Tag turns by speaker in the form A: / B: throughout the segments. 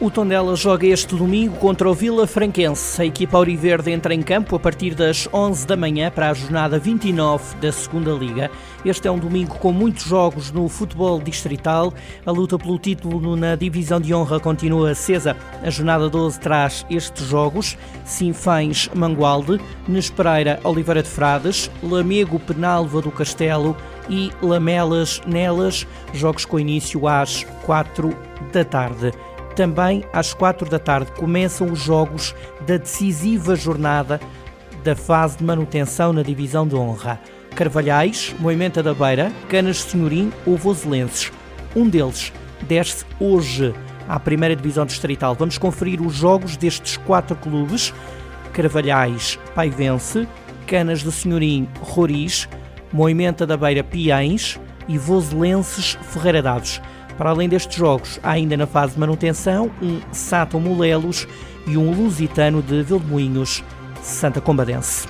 A: O Tondela joga este domingo contra o Vila Franquense. A equipa auriverde entra em campo a partir das 11 da manhã para a jornada 29 da Segunda Liga. Este é um domingo com muitos jogos no futebol distrital. A luta pelo título na divisão de honra continua acesa. A jornada 12 traz estes jogos: Sinfães Mangualde, Nespereira Oliveira de Frades, Lamego Penalva do Castelo e Lamelas Nelas. Jogos com início às 4 da tarde. Também às quatro da tarde começam os jogos da decisiva jornada da fase de manutenção na divisão de honra. Carvalhais, Moimenta da Beira, Canas Senhorim ou Voselenses. Um deles desce hoje à primeira divisão distrital. Vamos conferir os jogos destes quatro clubes. Carvalhais, Paivense, Canas do Senhorim, Roriz, Moimenta da Beira, Piães e Voselenses, Ferreira Dados. Para além destes jogos, há ainda na fase de manutenção um Sato Molelos e um Lusitano de Vilmoinhos, Santa Combadense.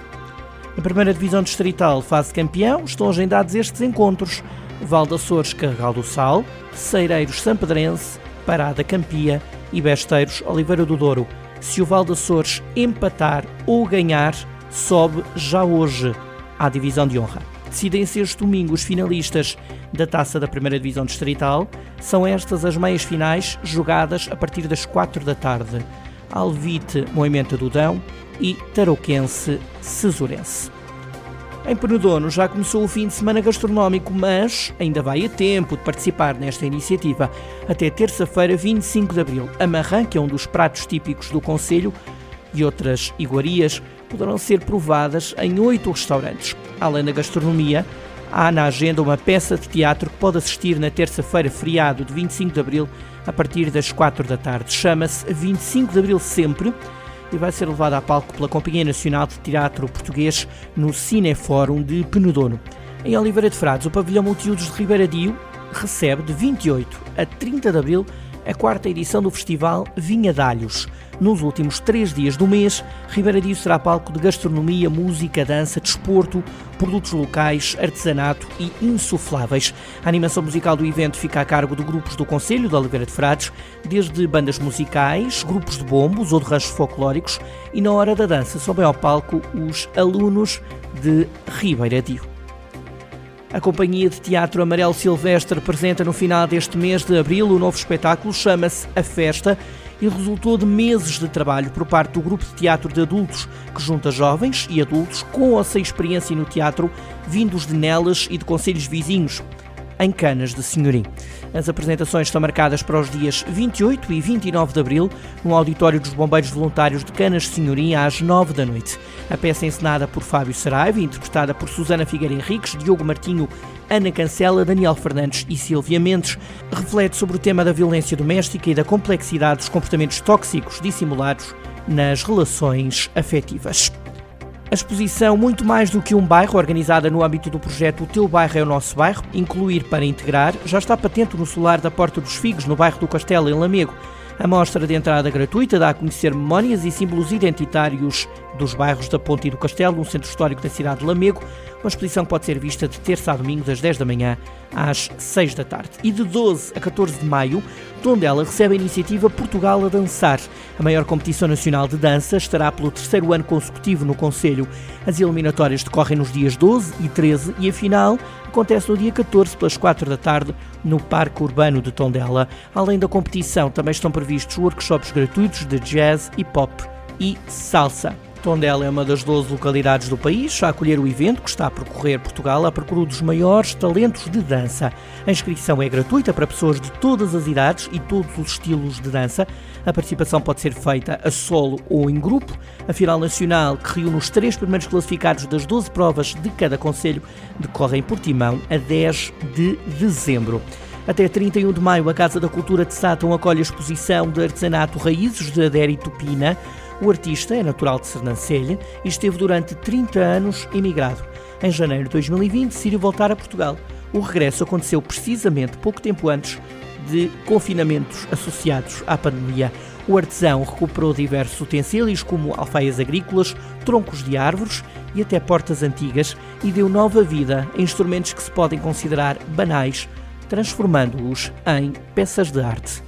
A: Na primeira divisão distrital, fase campeão, estão agendados estes encontros: Val de Açores, Carregal do Sal, Seireiros, Sampedrense, Parada Campia e Besteiros, Oliveira do Douro. Se o Val de Açores empatar ou ganhar, sobe já hoje à divisão de honra. Decidem-se este domingo os finalistas da Taça da Primeira Divisão Distrital. São estas as meias finais jogadas a partir das 4 da tarde. Alvite Moimenta do Dão e Tarouquense Cesurense. Em Penedono já começou o fim de semana gastronómico, mas ainda vai a tempo de participar nesta iniciativa. Até terça-feira, 25 de abril, a que é um dos pratos típicos do Conselho, e outras iguarias poderão ser provadas em oito restaurantes. Além da gastronomia, há na agenda uma peça de teatro que pode assistir na terça-feira, feriado de 25 de abril, a partir das 4 da tarde. Chama-se 25 de abril sempre e vai ser levada a palco pela Companhia Nacional de Teatro Português no Cinefórum de Penedono. Em Oliveira de Frades, o pavilhão Multiudos de Ribeiradio recebe de 28 a 30 de abril a quarta edição do festival Vinha Dalhos. Nos últimos três dias do mês, Ribeiradio será palco de gastronomia, música, dança, desporto, produtos locais, artesanato e insufláveis. A animação musical do evento fica a cargo de grupos do Conselho de Oliveira de Frades, desde bandas musicais, grupos de bombos ou de ranchos folclóricos, e na hora da dança sobem ao palco os alunos de Ribeiradio. A Companhia de Teatro Amarelo Silvestre apresenta no final deste mês de abril o novo espetáculo, chama-se A Festa e resultou de meses de trabalho por parte do grupo de teatro de adultos, que junta jovens e adultos com ou sem experiência no teatro, vindos de Nelas e de conselhos vizinhos em Canas de Senhorim. As apresentações estão marcadas para os dias 28 e 29 de abril no Auditório dos Bombeiros Voluntários de Canas de Senhorim às 9 da noite. A peça é encenada por Fábio Saraiva interpretada por Susana Figueira Henriques, Diogo Martinho, Ana Cancela, Daniel Fernandes e Silvia Mendes, reflete sobre o tema da violência doméstica e da complexidade dos comportamentos tóxicos dissimulados nas relações afetivas. A exposição Muito Mais do que um Bairro, organizada no âmbito do projeto O Teu Bairro é o Nosso Bairro, Incluir para Integrar, já está patente no solar da Porta dos Figos, no bairro do Castelo, em Lamego. A mostra de entrada gratuita dá a conhecer memórias e símbolos identitários dos bairros da Ponte e do Castelo, no centro histórico da cidade de Lamego. Uma exposição pode ser vista de terça a domingo, das 10 da manhã às 6 da tarde. E de 12 a 14 de maio, Tondela recebe a iniciativa Portugal a Dançar. A maior competição nacional de dança estará pelo terceiro ano consecutivo no Conselho. As eliminatórias decorrem nos dias 12 e 13 e a final acontece no dia 14, pelas 4 da tarde, no Parque Urbano de Tondela. Além da competição, também estão previstos workshops gratuitos de jazz e pop e salsa. Tondela é uma das 12 localidades do país a acolher o evento que está a percorrer Portugal à procura dos maiores talentos de dança. A inscrição é gratuita para pessoas de todas as idades e todos os estilos de dança. A participação pode ser feita a solo ou em grupo. A final nacional, que reúne os três primeiros classificados das 12 provas de cada conselho, decorre em Portimão a 10 de dezembro. Até 31 de maio, a Casa da Cultura de Sátão acolhe a exposição de artesanato Raízes de Adérito Pina. O artista é natural de Sernancelha e esteve durante 30 anos emigrado. Em janeiro de 2020 decidiu voltar a Portugal. O regresso aconteceu precisamente pouco tempo antes de confinamentos associados à pandemia. O artesão recuperou diversos utensílios, como alfaias agrícolas, troncos de árvores e até portas antigas e deu nova vida a instrumentos que se podem considerar banais, transformando-os em peças de arte.